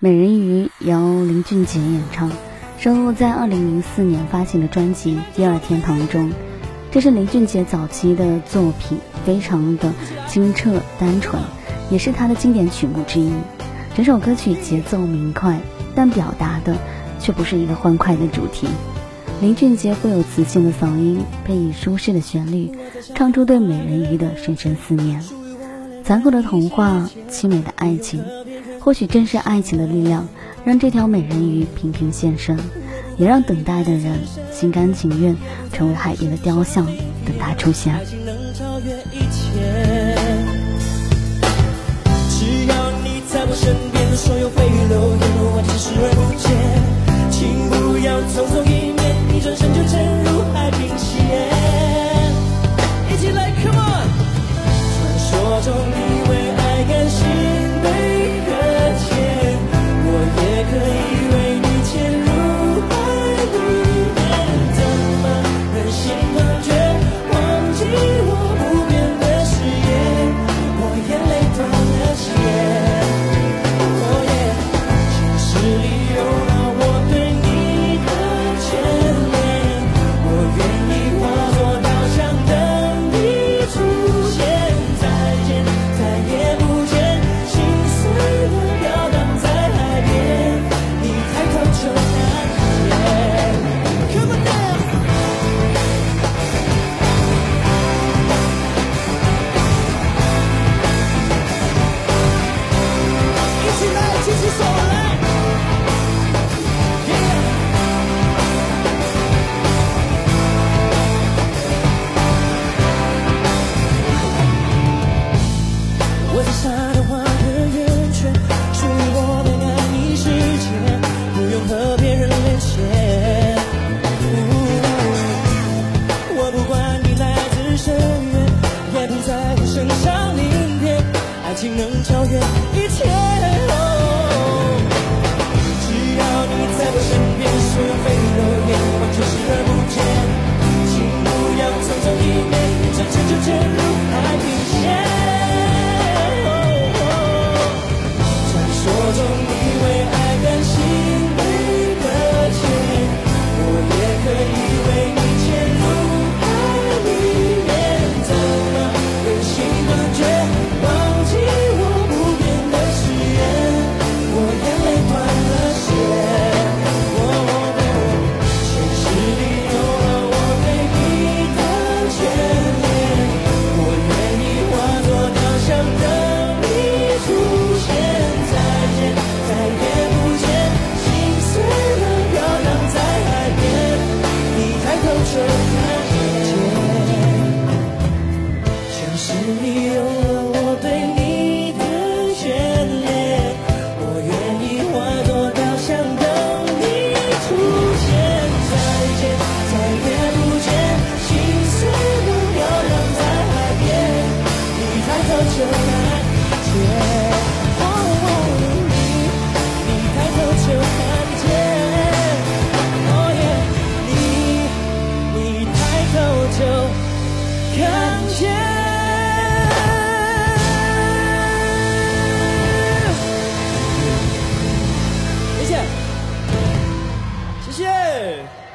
美人鱼由林俊杰演唱，收录在2004年发行的专辑《第二天堂》中。这是林俊杰早期的作品，非常的清澈单纯，也是他的经典曲目之一。整首歌曲节奏明快，但表达的却不是一个欢快的主题。林俊杰富有磁性的嗓音，配以舒适的旋律，唱出对美人鱼的深深思念。残酷的童话，凄美的爱情。或许正是爱情的力量，让这条美人鱼频频现身，也让等待的人心甘情愿成为海边的雕像，等他出现。只要你在我身边，所有蜚楼烟火我视而不见，请不要匆匆我摘下的花和圆圈，属于我的安逸世界，不用和别人连接。我不管你来自深渊，也不在乎身上鳞片，爱情能超越。feel. 谢。谢